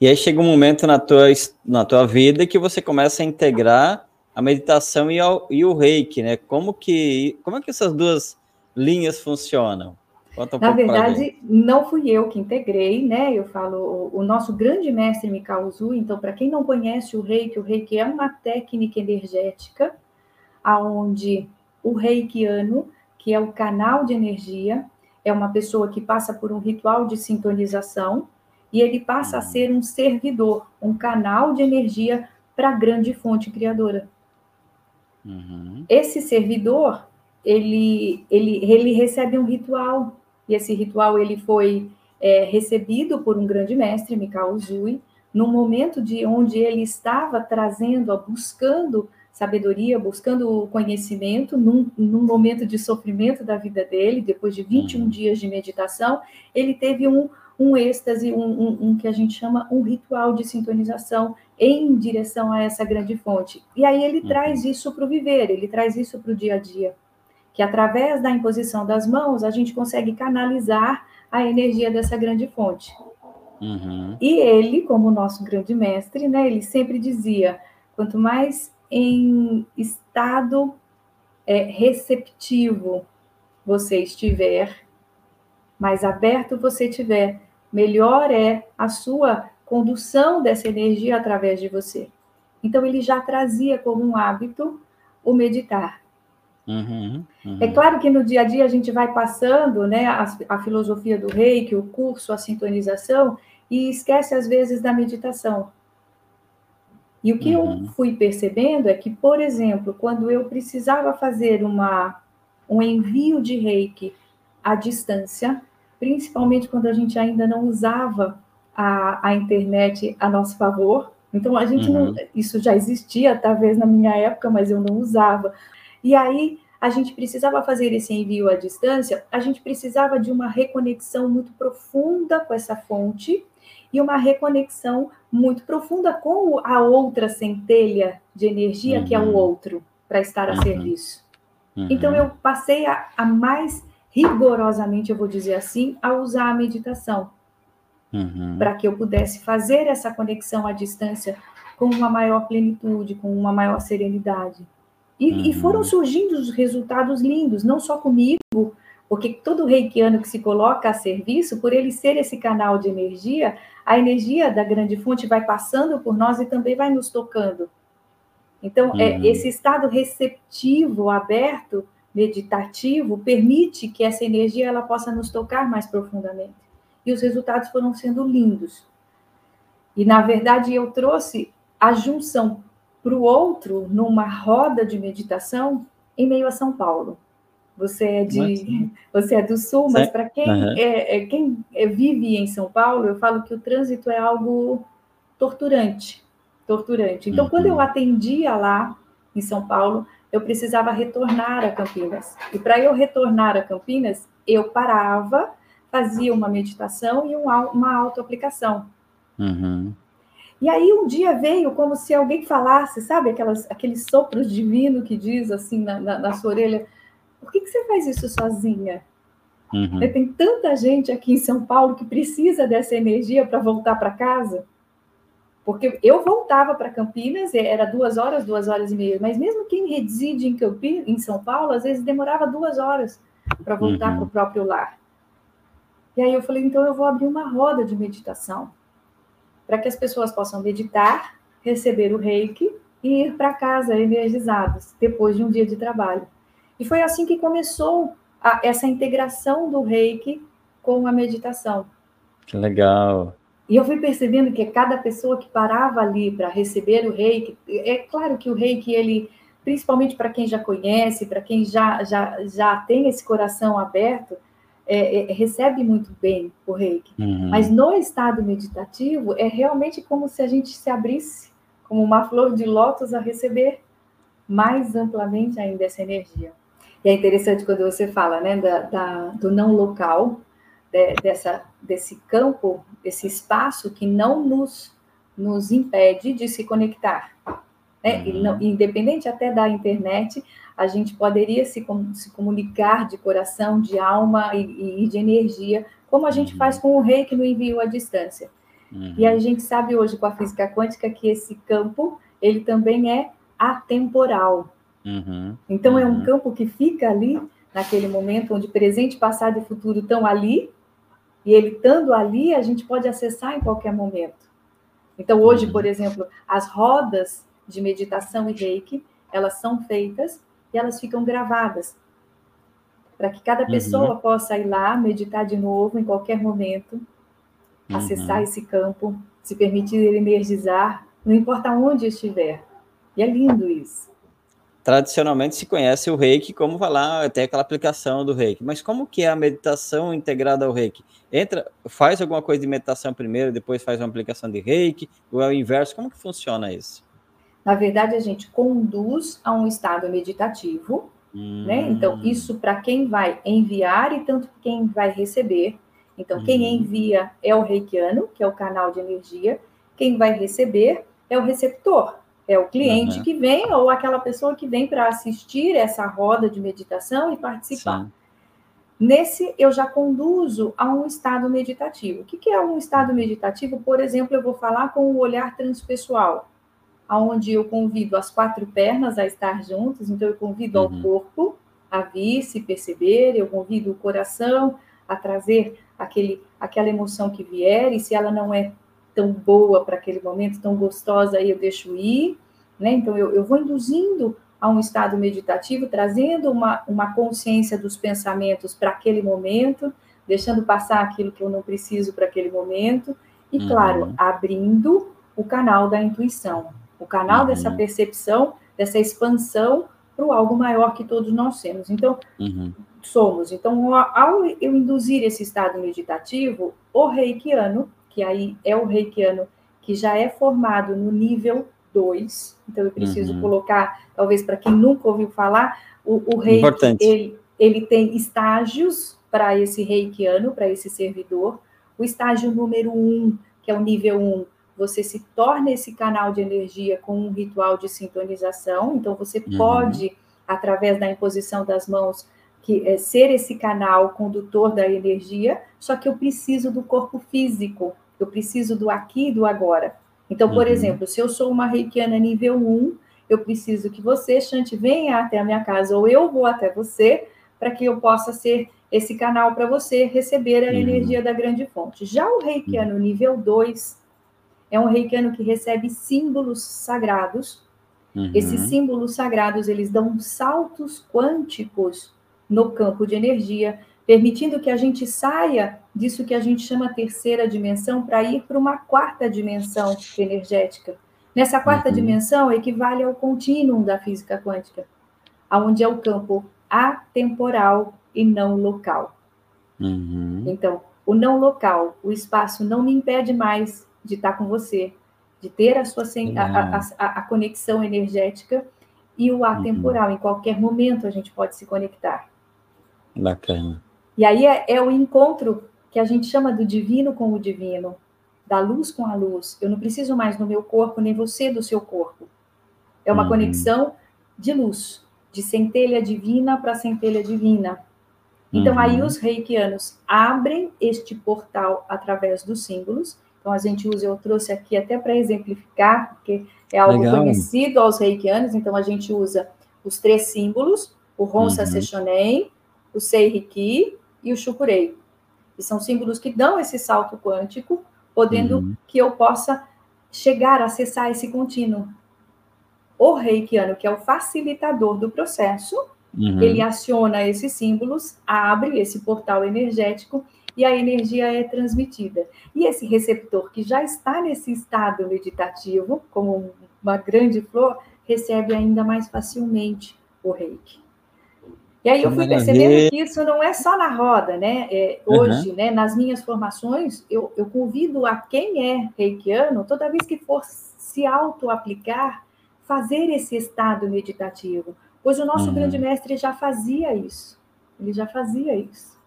E aí chega um momento na tua, na tua vida que você começa a integrar a meditação e, ao, e o reiki, né? Como que, como é que essas duas linhas funcionam? Um Na verdade, não fui eu que integrei, né? Eu falo, o, nosso grande mestre Mikao então, para quem não conhece o reiki, o reiki é uma técnica energética, aonde o reikiano, que é o canal de energia, é uma pessoa que passa por um ritual de sintonização e ele passa a ser um servidor, um canal de energia para a grande fonte criadora. Uhum. Esse servidor, ele, ele, ele recebe um ritual e esse ritual ele foi é, recebido por um grande mestre, Mikao Uzui, no momento de onde ele estava trazendo, buscando sabedoria, buscando conhecimento, num, num, momento de sofrimento da vida dele, depois de 21 uhum. dias de meditação, ele teve um, um êxtase, um, um, um, que a gente chama um ritual de sintonização em direção a essa grande fonte. E aí ele uhum. traz isso para o viver, ele traz isso para o dia a dia que através da imposição das mãos a gente consegue canalizar a energia dessa grande fonte. Uhum. E ele, como nosso grande mestre, né, ele sempre dizia: quanto mais em estado é, receptivo você estiver, mais aberto você estiver, melhor é a sua condução dessa energia através de você. Então, ele já trazia como um hábito o meditar. Uhum, uhum. É claro que no dia a dia a gente vai passando né, a, a filosofia do reiki, o curso, a sintonização, e esquece às vezes da meditação. E o que uhum. eu fui percebendo é que, por exemplo, quando eu precisava fazer uma, um envio de reiki à distância, principalmente quando a gente ainda não usava a, a internet a nosso favor, então a gente não. Uhum. Isso já existia, talvez na minha época, mas eu não usava. E aí a gente precisava fazer esse envio à distância, a gente precisava de uma reconexão muito profunda com essa fonte e uma reconexão muito profunda com a outra centelha de energia uhum. que é o uhum. outro para estar a uhum. serviço. Uhum. Então eu passei a, a, mais rigorosamente, eu vou dizer assim, a usar a meditação uhum. para que eu pudesse fazer essa conexão à distância com uma maior plenitude, com uma maior serenidade. E, uhum. e, foram surgindo os resultados lindos, não só comigo, porque todo reikiano que se coloca a serviço, por ele ser esse canal de energia, a energia da grande fonte vai passando por nós e também vai nos tocando. Então, é, uhum. é, esse estado receptivo, aberto, meditativo, permite que essa energia ela possa nos tocar mais profundamente. E os resultados foram sendo lindos. E, na verdade, eu trouxe a junção para o outro numa roda de meditação em meio a São Paulo. Você é de, você é do sul, mas para quem, uhum. é, é, quem é, vive em São Paulo, eu falo que o trânsito é algo torturante, torturante. Então, uhum. quando eu uhum. atendia lá em São Paulo, eu precisava retornar a Campinas. E para eu retornar a Campinas, eu parava, fazia uma meditação e uma autoaplicação. Uhum. E aí um dia veio como se alguém falasse, sabe, aquelas, aqueles sopros divinos que diz assim na, na, na sua orelha, por que, que você faz isso sozinha? Uhum. Tem tanta gente aqui em São Paulo que precisa dessa energia para voltar para casa. Porque eu voltava para Campinas, era duas horas, duas horas e meia, mas mesmo quem reside em Campinas, em São Paulo, às vezes demorava duas horas para voltar uhum. para o próprio lar. E aí eu falei, então eu vou abrir uma roda de meditação para que as pessoas possam meditar, receber o reiki e ir para casa energizados depois de um dia de trabalho. E foi assim que começou a, essa integração do reiki com a meditação. Que legal. E eu fui percebendo que cada pessoa que parava ali para receber o reiki, é claro que o reiki, ele, principalmente para quem já conhece, para quem já, já, já tem esse coração aberto, é, é, recebe muito bem o reiki. Uhum. Mas no estado meditativo, é realmente como se a gente se abrisse como uma flor de lótus a receber mais amplamente ainda essa energia. E é interessante quando você fala né, da, da do não local, de, dessa, desse campo, desse espaço que não nos, nos impede de se conectar. Né? Uhum. Não, independente até da internet, a gente poderia se, se comunicar de coração, de alma e, e, de energia, como a gente faz com o reiki no envio à distância. Uhum. E a gente sabe hoje com a física quântica que esse campo ele também é atemporal. Uhum. Então é um uhum. campo que fica ali naquele momento onde presente, passado e futuro estão ali e ele estando ali a gente pode acessar em qualquer momento. Então hoje, uhum. por exemplo, as rodas de meditação e reiki elas são feitas e elas ficam gravadas para que cada pessoa uhum. possa ir lá meditar de novo em qualquer momento uhum. acessar esse campo, se permitir energizar, não importa onde estiver. E é lindo isso. Tradicionalmente se conhece o reiki como falar até aquela aplicação do reiki, mas como que é a meditação integrada ao reiki? Entra, faz alguma coisa de meditação primeiro, depois faz uma aplicação de reiki, ou é o inverso? Como que funciona isso? Na verdade, a gente conduz a um estado meditativo, hum. né? Então, isso para quem vai enviar e tanto quem vai receber. Então, uhum. quem envia é o reikiano, que é o canal de energia, quem vai receber é o receptor, é o cliente uhum. que vem ou aquela pessoa que vem para assistir essa roda de meditação e participar. Sim. Nesse, eu já conduzo a um estado meditativo. O que, que é um estado meditativo? Por exemplo, eu vou falar com o olhar transpessoal, onde eu convido as quatro pernas a estar juntas, então eu convido uhum. ao corpo a vir, se perceber, eu convido o coração a trazer aquele, aquela emoção que vier, e se ela não é tão boa para aquele momento, tão gostosa, aí eu deixo ir, né? Então eu, eu vou induzindo a um estado meditativo, trazendo uma, uma consciência dos pensamentos para aquele momento, deixando passar aquilo que eu não preciso para aquele momento, e, uhum. claro, abrindo o canal da intuição, o canal uhum. dessa percepção, dessa expansão para o algo maior que todos nós temos. Então, uhum somos. Então, ao eu induzir esse estado meditativo, o reikiano, que aí é o reikiano que já é formado no nível 2, então eu preciso uhum. colocar, talvez para quem nunca ouviu falar, o, o reiki, ele, ele tem estágios para esse reikiano, para esse servidor. O estágio número 1, um, que é o nível 1, um, você se torna esse canal de energia com um ritual de sintonização, então você uhum. pode, através da imposição das mãos, que é ser esse canal condutor da energia, só que eu preciso do corpo físico, eu preciso do aqui e do agora. Então, por uhum. exemplo, se eu sou uma reikiana nível 1, eu preciso que você, Chante, venha até a minha casa, ou eu vou até você, para que eu possa ser esse canal para você receber a uhum. energia da grande fonte. Já o reikiano nível 2 é um reikiano que recebe símbolos sagrados. Uhum. Esses símbolos sagrados, eles dão saltos quânticos no campo de energia, permitindo que a gente saia disso que a gente chama terceira dimensão para ir para uma quarta dimensão energética. Nessa quarta uhum. dimensão equivale ao contínuo da física quântica, aonde é o campo atemporal e não local. Uhum. Então, o não local, o espaço não me impede mais de estar com você, de ter a sua a, a, a, a conexão energética e o atemporal. Uhum. Em qualquer momento a gente pode se conectar. Bacana. E aí é, é, o encontro que a gente chama do divino com o divino, da luz com a luz. Eu não preciso mais do meu corpo, nem você do seu corpo. É uma uhum. conexão de luz, de centelha divina para centelha divina. Então, uhum. aí os reikianos abrem este portal através dos símbolos. Então, a gente usa, eu trouxe aqui até para exemplificar, porque é algo Legal. conhecido aos reikianos. Então, a gente usa os três símbolos, o Honsa uhum. O Seiriki e o Shukurei. E são símbolos que dão esse salto quântico, podendo uhum. que eu possa chegar a acessar esse contínuo. O reikiano, que é o facilitador do processo, uhum. ele aciona esses símbolos, abre esse portal energético e a energia é transmitida. E esse receptor que já está nesse estado meditativo, como uma grande flor, recebe ainda mais facilmente o reiki. E aí eu fui percebendo que isso não é só na roda, né? É, hoje, uhum. né, nas minhas formações, eu, eu convido a quem é reikiano, toda vez que for se auto-aplicar, fazer esse estado meditativo. Pois o nosso uhum. grande mestre já fazia isso. Ele já fazia isso.